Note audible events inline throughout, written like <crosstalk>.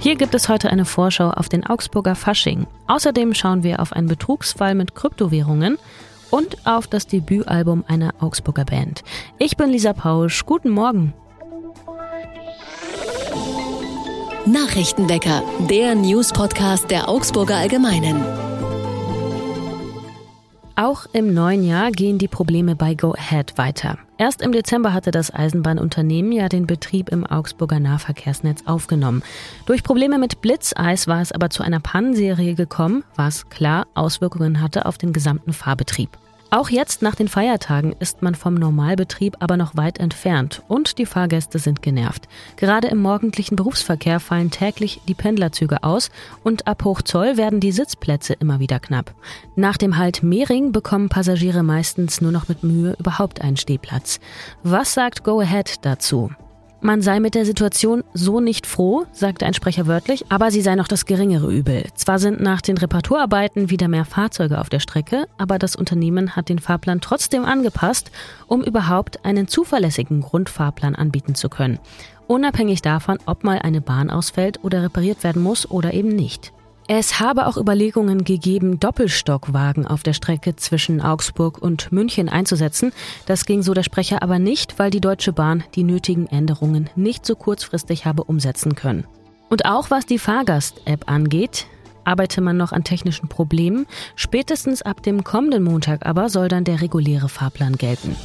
Hier gibt es heute eine Vorschau auf den Augsburger Fasching. Außerdem schauen wir auf einen Betrugsfall mit Kryptowährungen und auf das Debütalbum einer Augsburger Band. Ich bin Lisa Pausch. Guten Morgen. Nachrichtenwecker, der News-Podcast der Augsburger Allgemeinen. Auch im neuen Jahr gehen die Probleme bei Go Ahead weiter. Erst im Dezember hatte das Eisenbahnunternehmen ja den Betrieb im Augsburger Nahverkehrsnetz aufgenommen. Durch Probleme mit Blitzeis war es aber zu einer Pannenserie gekommen, was klar Auswirkungen hatte auf den gesamten Fahrbetrieb. Auch jetzt nach den Feiertagen ist man vom Normalbetrieb aber noch weit entfernt und die Fahrgäste sind genervt. Gerade im morgendlichen Berufsverkehr fallen täglich die Pendlerzüge aus und ab Hochzoll werden die Sitzplätze immer wieder knapp. Nach dem Halt Mehring bekommen Passagiere meistens nur noch mit Mühe überhaupt einen Stehplatz. Was sagt Go Ahead dazu? Man sei mit der Situation so nicht froh, sagte ein Sprecher wörtlich, aber sie sei noch das geringere Übel. Zwar sind nach den Reparaturarbeiten wieder mehr Fahrzeuge auf der Strecke, aber das Unternehmen hat den Fahrplan trotzdem angepasst, um überhaupt einen zuverlässigen Grundfahrplan anbieten zu können. Unabhängig davon, ob mal eine Bahn ausfällt oder repariert werden muss oder eben nicht. Es habe auch Überlegungen gegeben, Doppelstockwagen auf der Strecke zwischen Augsburg und München einzusetzen. Das ging so der Sprecher aber nicht, weil die Deutsche Bahn die nötigen Änderungen nicht so kurzfristig habe umsetzen können. Und auch was die Fahrgast-App angeht, arbeite man noch an technischen Problemen. Spätestens ab dem kommenden Montag aber soll dann der reguläre Fahrplan gelten.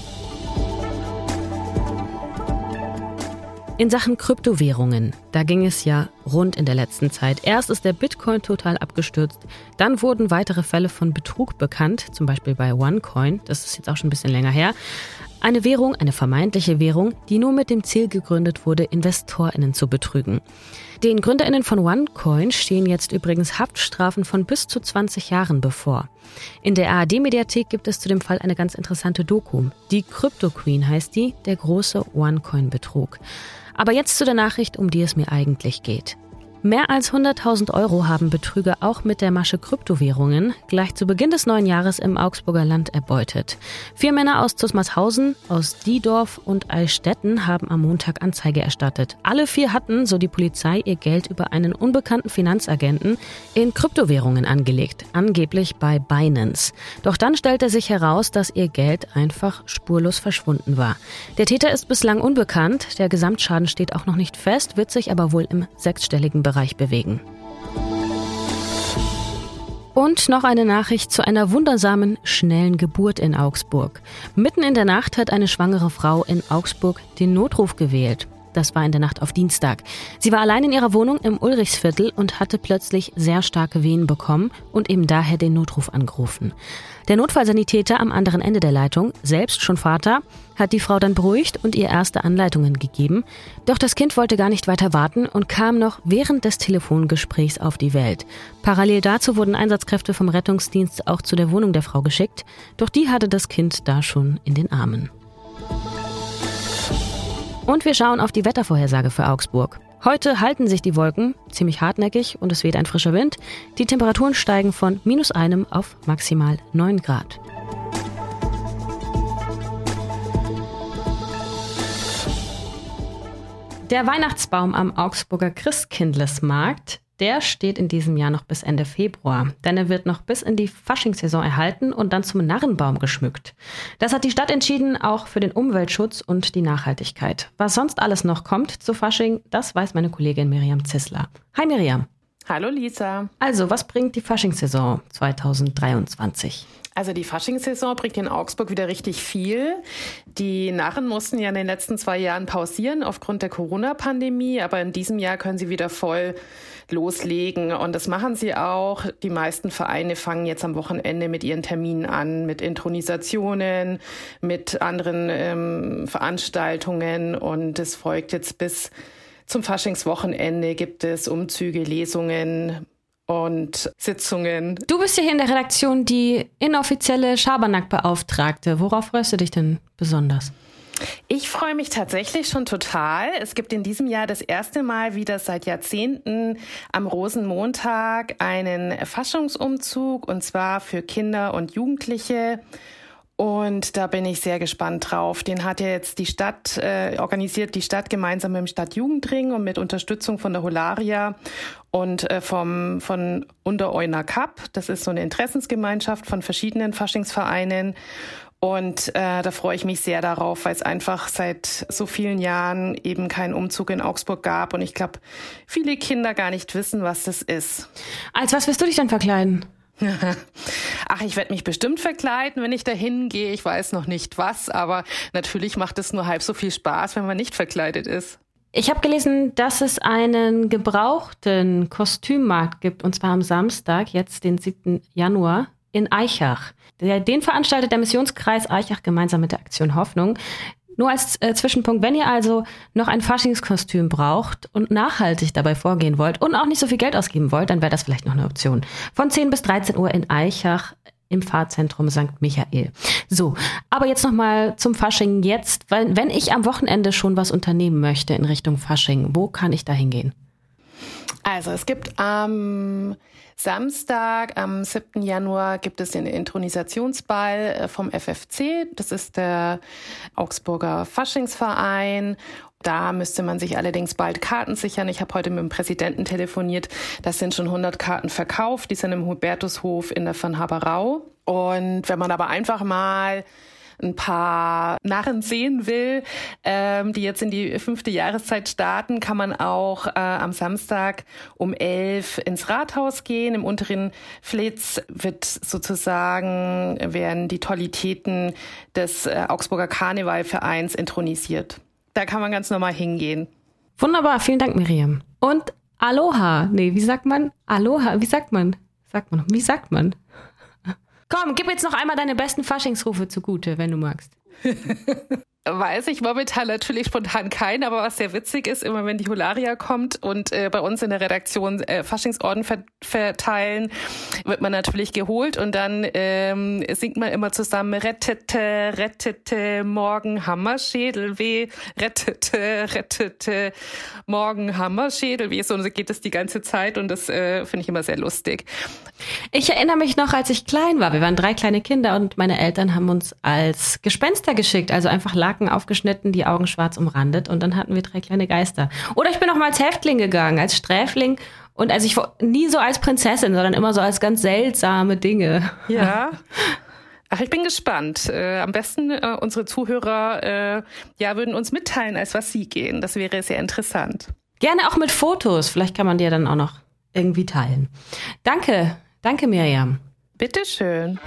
In Sachen Kryptowährungen, da ging es ja rund in der letzten Zeit. Erst ist der Bitcoin total abgestürzt, dann wurden weitere Fälle von Betrug bekannt, zum Beispiel bei OneCoin, das ist jetzt auch schon ein bisschen länger her. Eine Währung, eine vermeintliche Währung, die nur mit dem Ziel gegründet wurde, InvestorInnen zu betrügen. Den GründerInnen von OneCoin stehen jetzt übrigens Haftstrafen von bis zu 20 Jahren bevor. In der ARD-Mediathek gibt es zu dem Fall eine ganz interessante Doku. Die Crypto Queen heißt die, der große OneCoin-Betrug. Aber jetzt zu der Nachricht, um die es mir eigentlich geht. Mehr als 100.000 Euro haben Betrüger auch mit der Masche Kryptowährungen gleich zu Beginn des neuen Jahres im Augsburger Land erbeutet. Vier Männer aus Zusmarshausen, aus Diedorf und Eichstätten haben am Montag Anzeige erstattet. Alle vier hatten, so die Polizei, ihr Geld über einen unbekannten Finanzagenten in Kryptowährungen angelegt, angeblich bei Binance. Doch dann stellte sich heraus, dass ihr Geld einfach spurlos verschwunden war. Der Täter ist bislang unbekannt, der Gesamtschaden steht auch noch nicht fest, wird sich aber wohl im sechsstelligen Bereich Bereich bewegen. Und noch eine Nachricht zu einer wundersamen, schnellen Geburt in Augsburg. Mitten in der Nacht hat eine schwangere Frau in Augsburg den Notruf gewählt. Das war in der Nacht auf Dienstag. Sie war allein in ihrer Wohnung im Ulrichsviertel und hatte plötzlich sehr starke Wehen bekommen und eben daher den Notruf angerufen. Der Notfallsanitäter am anderen Ende der Leitung, selbst schon Vater, hat die Frau dann beruhigt und ihr erste Anleitungen gegeben. Doch das Kind wollte gar nicht weiter warten und kam noch während des Telefongesprächs auf die Welt. Parallel dazu wurden Einsatzkräfte vom Rettungsdienst auch zu der Wohnung der Frau geschickt, doch die hatte das Kind da schon in den Armen. Und wir schauen auf die Wettervorhersage für Augsburg. Heute halten sich die Wolken ziemlich hartnäckig und es weht ein frischer Wind. Die Temperaturen steigen von minus einem auf maximal 9 Grad. Der Weihnachtsbaum am Augsburger Christkindlesmarkt der steht in diesem Jahr noch bis Ende Februar, denn er wird noch bis in die Faschingssaison erhalten und dann zum Narrenbaum geschmückt. Das hat die Stadt entschieden, auch für den Umweltschutz und die Nachhaltigkeit. Was sonst alles noch kommt zu Fasching, das weiß meine Kollegin Miriam Zissler. Hi Miriam. Hallo Lisa. Also, was bringt die Faschingssaison 2023? Also die Faschingssaison bringt in Augsburg wieder richtig viel. Die Narren mussten ja in den letzten zwei Jahren pausieren aufgrund der Corona-Pandemie, aber in diesem Jahr können sie wieder voll loslegen und das machen sie auch. Die meisten Vereine fangen jetzt am Wochenende mit ihren Terminen an, mit Intronisationen, mit anderen ähm, Veranstaltungen und es folgt jetzt bis zum Faschingswochenende gibt es Umzüge, Lesungen, und Sitzungen. Du bist ja hier in der Redaktion die inoffizielle Schabernack-Beauftragte. Worauf freust du dich denn besonders? Ich freue mich tatsächlich schon total. Es gibt in diesem Jahr das erste Mal wieder seit Jahrzehnten am Rosenmontag einen Faschungsumzug und zwar für Kinder und Jugendliche. Und da bin ich sehr gespannt drauf. Den hat ja jetzt die Stadt, äh, organisiert die Stadt gemeinsam mit dem Stadtjugendring und mit Unterstützung von der Holaria und äh, vom, von Untereuner Cup. Das ist so eine Interessensgemeinschaft von verschiedenen Faschingsvereinen. Und äh, da freue ich mich sehr darauf, weil es einfach seit so vielen Jahren eben keinen Umzug in Augsburg gab. Und ich glaube, viele Kinder gar nicht wissen, was das ist. Als was wirst du dich dann verkleiden? <laughs> Ach, ich werde mich bestimmt verkleiden, wenn ich dahin gehe. Ich weiß noch nicht was, aber natürlich macht es nur halb so viel Spaß, wenn man nicht verkleidet ist. Ich habe gelesen, dass es einen gebrauchten Kostümmarkt gibt, und zwar am Samstag, jetzt den 7. Januar, in Eichach. Den veranstaltet der Missionskreis Eichach gemeinsam mit der Aktion Hoffnung. Nur als äh, Zwischenpunkt, wenn ihr also noch ein Faschingskostüm braucht und nachhaltig dabei vorgehen wollt und auch nicht so viel Geld ausgeben wollt, dann wäre das vielleicht noch eine Option. Von 10 bis 13 Uhr in Eichach im Fahrzentrum St. Michael. So, aber jetzt nochmal zum Fasching. Jetzt, weil, wenn ich am Wochenende schon was unternehmen möchte in Richtung Fasching, wo kann ich da hingehen? Also es gibt am Samstag, am 7. Januar, gibt es den Intronisationsball äh, vom FFC. Das ist der Augsburger Faschingsverein. Da müsste man sich allerdings bald Karten sichern. Ich habe heute mit dem Präsidenten telefoniert. Das sind schon 100 Karten verkauft. Die sind im Hubertushof in der Van Haberau. Und wenn man aber einfach mal ein paar Narren sehen will, ähm, die jetzt in die fünfte Jahreszeit starten, kann man auch äh, am Samstag um elf ins Rathaus gehen. Im unteren Flitz wird sozusagen, werden die Tollitäten des äh, Augsburger Karnevalvereins intronisiert. Da kann man ganz normal hingehen. Wunderbar, vielen Dank, Miriam. Und Aloha. Nee, wie sagt man? Aloha, wie sagt man? Sagt man, wie sagt man? Komm, gib jetzt noch einmal deine besten Faschingsrufe zugute, wenn du magst. <laughs> Weiß ich momentan natürlich spontan keinen, aber was sehr witzig ist, immer wenn die Holaria kommt und äh, bei uns in der Redaktion äh, Faschingsorden ver verteilen, wird man natürlich geholt und dann ähm, singt man immer zusammen Rettete, rettete, morgen Hammerschädel weh, rettete, rettete, morgen Hammerschädel weh. So geht es die ganze Zeit und das äh, finde ich immer sehr lustig. Ich erinnere mich noch, als ich klein war. Wir waren drei kleine Kinder und meine Eltern haben uns als Gespenster geschickt, also einfach Laken aufgeschnitten, die Augen schwarz umrandet und dann hatten wir drei kleine Geister. Oder ich bin auch mal als Häftling gegangen, als Sträfling und also ich nie so als Prinzessin, sondern immer so als ganz seltsame Dinge. Ja. <laughs> Ach, ich bin gespannt. Äh, am besten äh, unsere Zuhörer äh, ja würden uns mitteilen, als was sie gehen. Das wäre sehr interessant. Gerne auch mit Fotos. Vielleicht kann man die ja dann auch noch irgendwie teilen. Danke, danke Miriam. Bitteschön.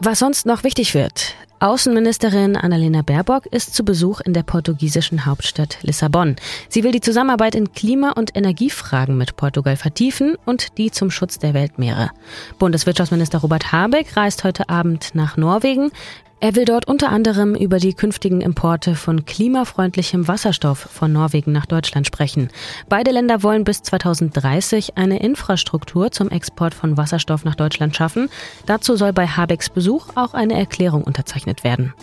Was sonst noch wichtig wird. Außenministerin Annalena Baerbock ist zu Besuch in der portugiesischen Hauptstadt Lissabon. Sie will die Zusammenarbeit in Klima- und Energiefragen mit Portugal vertiefen und die zum Schutz der Weltmeere. Bundeswirtschaftsminister Robert Habeck reist heute Abend nach Norwegen. Er will dort unter anderem über die künftigen Importe von klimafreundlichem Wasserstoff von Norwegen nach Deutschland sprechen. Beide Länder wollen bis 2030 eine Infrastruktur zum Export von Wasserstoff nach Deutschland schaffen. Dazu soll bei Habecks Besuch auch eine Erklärung unterzeichnet werden.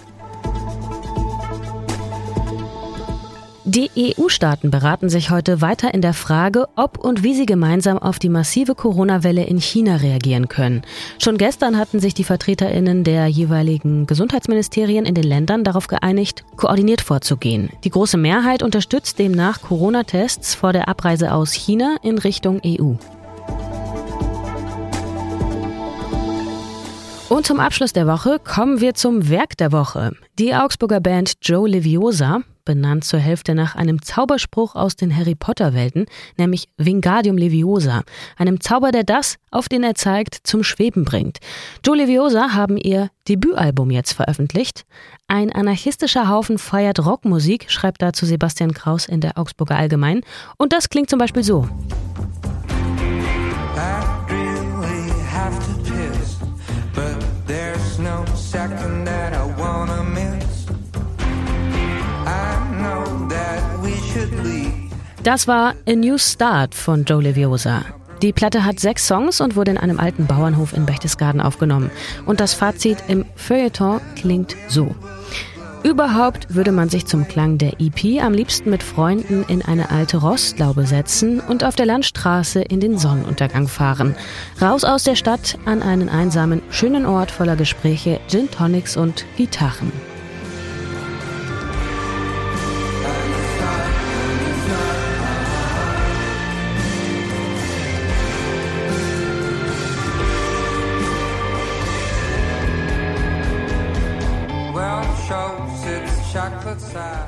Die EU-Staaten beraten sich heute weiter in der Frage, ob und wie sie gemeinsam auf die massive Corona-Welle in China reagieren können. Schon gestern hatten sich die Vertreterinnen der jeweiligen Gesundheitsministerien in den Ländern darauf geeinigt, koordiniert vorzugehen. Die große Mehrheit unterstützt demnach Corona-Tests vor der Abreise aus China in Richtung EU. Und zum Abschluss der Woche kommen wir zum Werk der Woche. Die Augsburger Band Joe Liviosa benannt zur Hälfte nach einem Zauberspruch aus den Harry Potter Welten, nämlich Wingardium Leviosa, einem Zauber, der das, auf den er zeigt, zum Schweben bringt. Joe Leviosa haben ihr Debütalbum jetzt veröffentlicht. Ein anarchistischer Haufen feiert Rockmusik, schreibt dazu Sebastian Kraus in der Augsburger Allgemein. Und das klingt zum Beispiel so. Das war A New Start von Joe Leviosa. Die Platte hat sechs Songs und wurde in einem alten Bauernhof in Berchtesgaden aufgenommen. Und das Fazit im Feuilleton klingt so. Überhaupt würde man sich zum Klang der EP am liebsten mit Freunden in eine alte Rostlaube setzen und auf der Landstraße in den Sonnenuntergang fahren. Raus aus der Stadt an einen einsamen, schönen Ort voller Gespräche, Gin Tonics und Gitarren.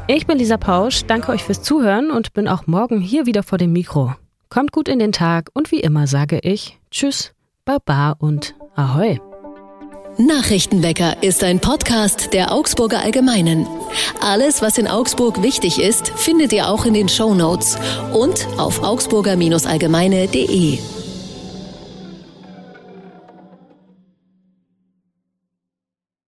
Ich bin Lisa Pausch, danke euch fürs Zuhören und bin auch morgen hier wieder vor dem Mikro. Kommt gut in den Tag und wie immer sage ich Tschüss, Baba und Ahoi. Nachrichtenwecker ist ein Podcast der Augsburger Allgemeinen. Alles, was in Augsburg wichtig ist, findet ihr auch in den Show Notes und auf augsburger-allgemeine.de.